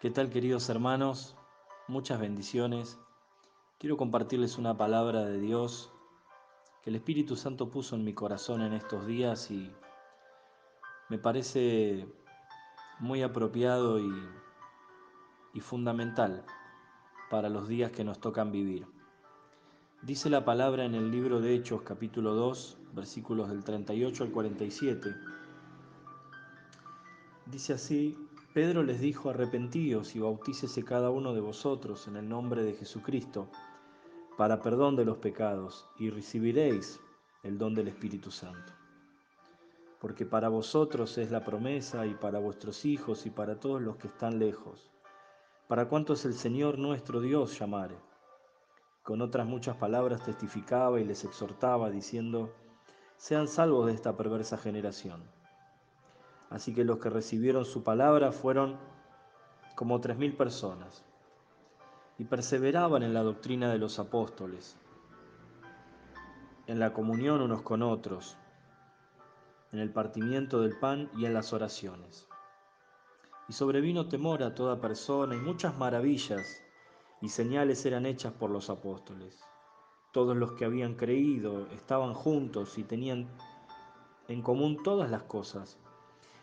¿Qué tal queridos hermanos? Muchas bendiciones. Quiero compartirles una palabra de Dios que el Espíritu Santo puso en mi corazón en estos días y me parece muy apropiado y, fundamental para los días que nos tocan vivir. Dice la palabra en el libro de Hechos capítulo 2 versículos del 38 al 47. Dice así, Pedro les dijo, arrepentíos y bautícese cada uno de vosotros en el nombre de Jesucristo para perdón de los pecados y recibiréis el don del Espíritu Santo. Porque para vosotros es la promesa y para vuestros hijos y para todos los que están lejos, para cuantos el Señor nuestro Dios llamare. Con otras muchas palabras testificaba y les exhortaba diciendo, sean salvos de esta perversa generación. Así que los que recibieron su palabra fueron como tres mil personas y perseveraban en la doctrina de los apóstoles, en la comunión unos con otros, en el partimiento del pan y en las oraciones. Y sobrevino temor a toda persona y muchas maravillas y señales eran hechas por los apóstoles. Todos los que habían creído estaban juntos y tenían en común todas las cosas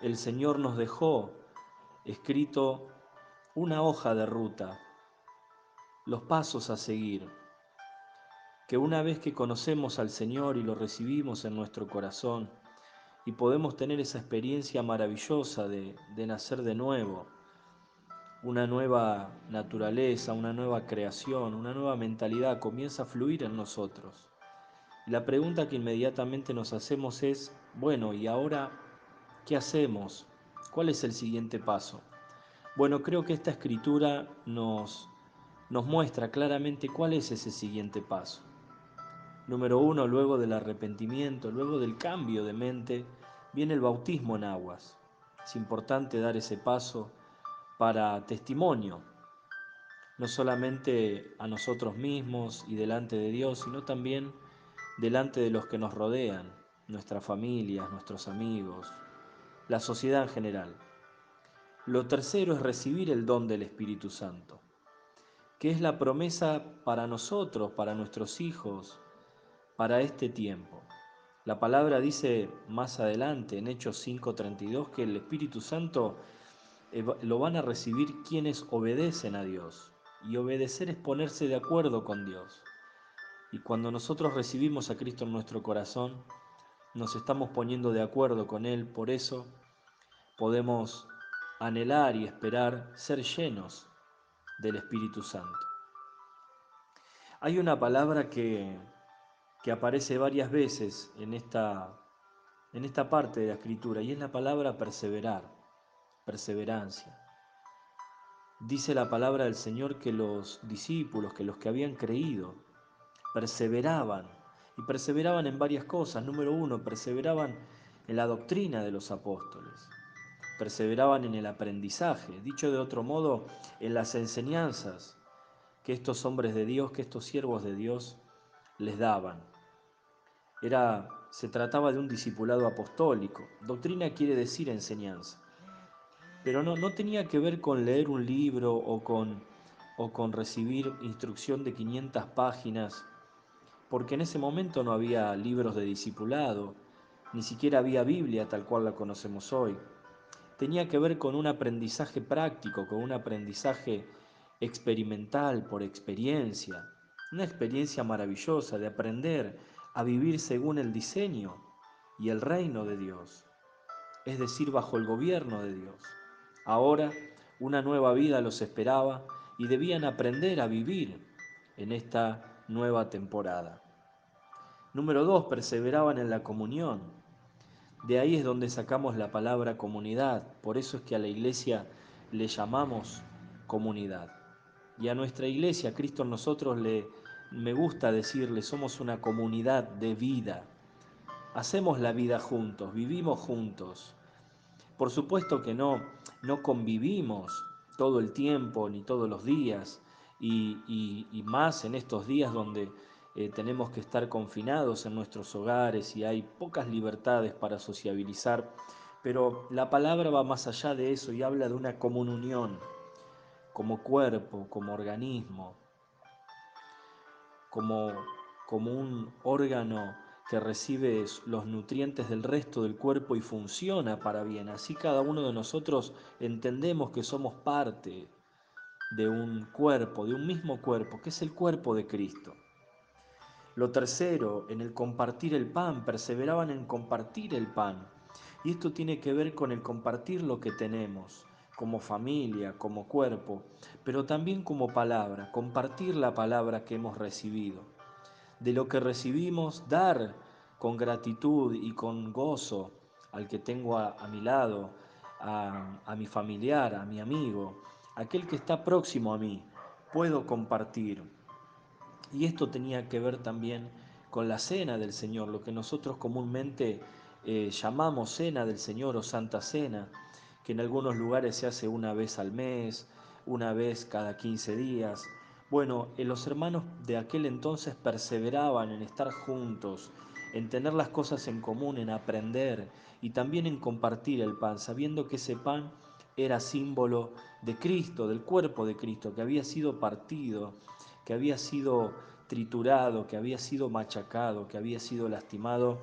el Señor nos dejó escrito una hoja de ruta, los pasos a seguir, que una vez que conocemos al Señor y lo recibimos en nuestro corazón y podemos tener esa experiencia maravillosa de, de nacer de nuevo, una nueva naturaleza, una nueva creación, una nueva mentalidad comienza a fluir en nosotros. La pregunta que inmediatamente nos hacemos es, bueno, ¿y ahora ¿Qué hacemos? ¿Cuál es el siguiente paso? Bueno, creo que esta escritura nos, nos muestra claramente cuál es ese siguiente paso. Número uno, luego del arrepentimiento, luego del cambio de mente, viene el bautismo en aguas. Es importante dar ese paso para testimonio, no solamente a nosotros mismos y delante de Dios, sino también delante de los que nos rodean, nuestras familias, nuestros amigos, la sociedad en general. Lo tercero es recibir el don del Espíritu Santo, que es la promesa para nosotros, para nuestros hijos, para este tiempo. La palabra dice más adelante en Hechos 5:32 que el Espíritu Santo eh, lo van a recibir quienes obedecen a Dios. Y obedecer es ponerse de acuerdo con Dios. Y cuando nosotros recibimos a Cristo en nuestro corazón, nos estamos poniendo de acuerdo con Él, por eso podemos anhelar y esperar ser llenos del Espíritu Santo. Hay una palabra que, que aparece varias veces en esta, en esta parte de la escritura y es la palabra perseverar, perseverancia. Dice la palabra del Señor que los discípulos, que los que habían creído, perseveraban y perseveraban en varias cosas. Número uno, perseveraban en la doctrina de los apóstoles, perseveraban en el aprendizaje, dicho de otro modo, en las enseñanzas que estos hombres de Dios, que estos siervos de Dios les daban. Era, se trataba de un discipulado apostólico. Doctrina quiere decir enseñanza. Pero no, no tenía que ver con leer un libro o con, o con recibir instrucción de 500 páginas porque en ese momento no había libros de discipulado, ni siquiera había Biblia tal cual la conocemos hoy. Tenía que ver con un aprendizaje práctico, con un aprendizaje experimental por experiencia, una experiencia maravillosa de aprender a vivir según el diseño y el reino de Dios, es decir, bajo el gobierno de Dios. Ahora una nueva vida los esperaba y debían aprender a vivir en esta nueva temporada. Número dos, perseveraban en la comunión. De ahí es donde sacamos la palabra comunidad. Por eso es que a la iglesia le llamamos comunidad. Y a nuestra iglesia, Cristo en nosotros, le, me gusta decirle, somos una comunidad de vida. Hacemos la vida juntos, vivimos juntos. Por supuesto que no, no convivimos todo el tiempo ni todos los días, y, y más en estos días donde eh, tenemos que estar confinados en nuestros hogares y hay pocas libertades para sociabilizar, pero la palabra va más allá de eso y habla de una comunión como cuerpo, como organismo, como, como un órgano que recibe los nutrientes del resto del cuerpo y funciona para bien. Así cada uno de nosotros entendemos que somos parte de un cuerpo, de un mismo cuerpo, que es el cuerpo de Cristo. Lo tercero, en el compartir el pan, perseveraban en compartir el pan. Y esto tiene que ver con el compartir lo que tenemos, como familia, como cuerpo, pero también como palabra, compartir la palabra que hemos recibido. De lo que recibimos, dar con gratitud y con gozo al que tengo a, mi lado, a, mi familiar, a mi amigo, aquel que está próximo a mí. Puedo compartir y esto tenía que ver también con la cena del Señor, lo que nosotros comúnmente eh, llamamos cena del Señor o Santa Cena, que en algunos lugares se hace una vez al mes, una vez cada 15 días. Bueno, eh, los hermanos de aquel entonces perseveraban en estar juntos, en tener las cosas en común, en aprender y también en compartir el pan, sabiendo que ese pan era símbolo de Cristo, del cuerpo de Cristo, que había sido partido que había sido triturado, que había sido machacado, que había sido lastimado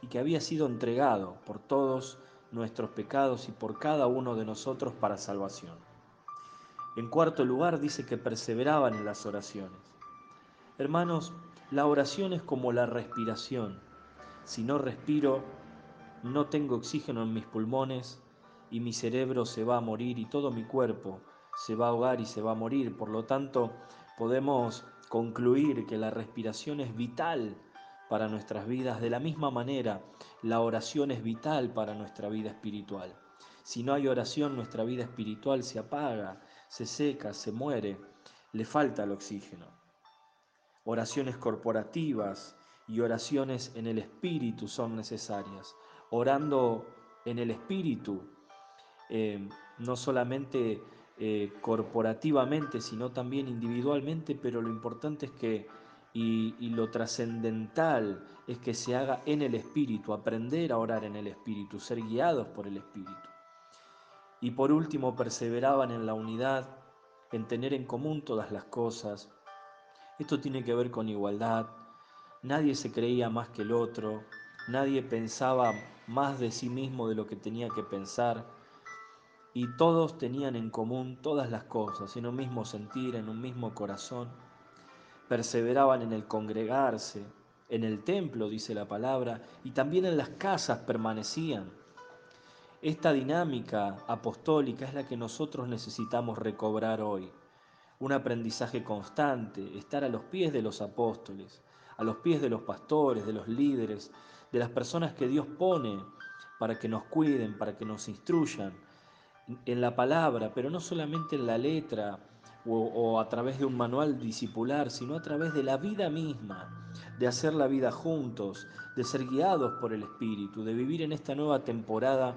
y que había sido entregado por todos nuestros pecados y por cada uno de nosotros para salvación. En cuarto lugar dice que perseveraban en las oraciones. Hermanos, la oración es como la respiración. Si no respiro, no tengo oxígeno en mis pulmones y mi cerebro se va a morir y todo mi cuerpo se va a ahogar y se va a morir. Por lo tanto, podemos concluir que la respiración es vital para nuestras vidas. De la misma manera, la oración es vital para nuestra vida espiritual. Si no hay oración, nuestra vida espiritual se apaga, se seca, se muere, le falta el oxígeno. Oraciones corporativas y oraciones en el espíritu son necesarias. Orando en el espíritu, eh, no solamente eh, corporativamente, sino también individualmente, pero lo importante es que, y, y lo trascendental, es que se haga en el Espíritu, aprender a orar en el Espíritu, ser guiados por el Espíritu. Y por último, perseveraban en la unidad, en tener en común todas las cosas. Esto tiene que ver con igualdad. Nadie se creía más que el otro, nadie pensaba más de sí mismo de lo que tenía que pensar y todos tenían en común todas las cosas, en un mismo sentir, en un mismo corazón. Perseveraban en el congregarse, en el templo, dice la palabra, y también en las casas permanecían. Esta dinámica apostólica es la que nosotros necesitamos recobrar hoy. Un aprendizaje constante, estar a los pies de los apóstoles, a los pies de los pastores, de los líderes, de las personas que Dios pone para que nos cuiden, para que nos instruyan, en la palabra, pero no solamente en la letra o, a través de un manual discipular, sino a través de la vida misma, de hacer la vida juntos, de ser guiados por el Espíritu, de vivir en esta nueva temporada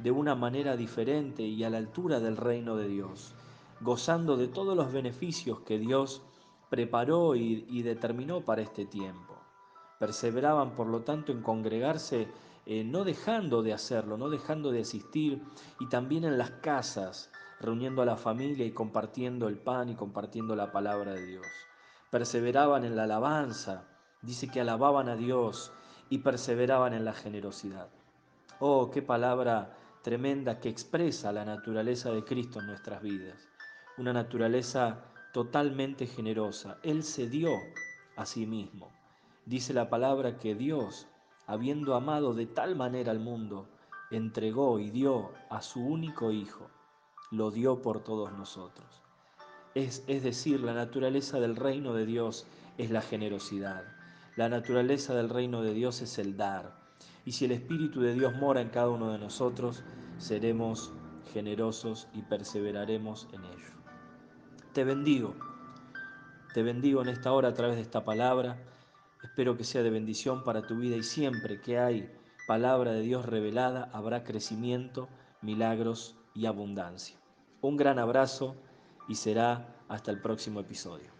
de una manera diferente y a la altura del reino de Dios, gozando de todos los beneficios que Dios preparó y determinó para este tiempo. Perseveraban, por lo tanto, en congregarse eh, no dejando de hacerlo, no dejando de asistir, y también en las casas, reuniendo a la familia y compartiendo el pan y compartiendo la palabra de Dios. Perseveraban en la alabanza, dice que alababan a Dios y perseveraban en la generosidad. Oh, qué palabra tremenda que expresa la naturaleza de Cristo en nuestras vidas. Una naturaleza totalmente generosa. Él se dio a sí mismo. Dice la palabra que Dios habiendo amado de tal manera al mundo, entregó y dio a su único Hijo, lo dio por todos nosotros. Es, es decir, la naturaleza del reino de Dios es la generosidad. La naturaleza del reino de Dios es el dar. Y si el Espíritu de Dios mora en cada uno de nosotros, seremos generosos y perseveraremos en ello. te bendigo. Te bendigo en esta hora a través de esta palabra. Espero que sea de bendición para tu vida y siempre que hay palabra de Dios revelada habrá crecimiento, milagros y abundancia. Un gran abrazo y será hasta el próximo episodio.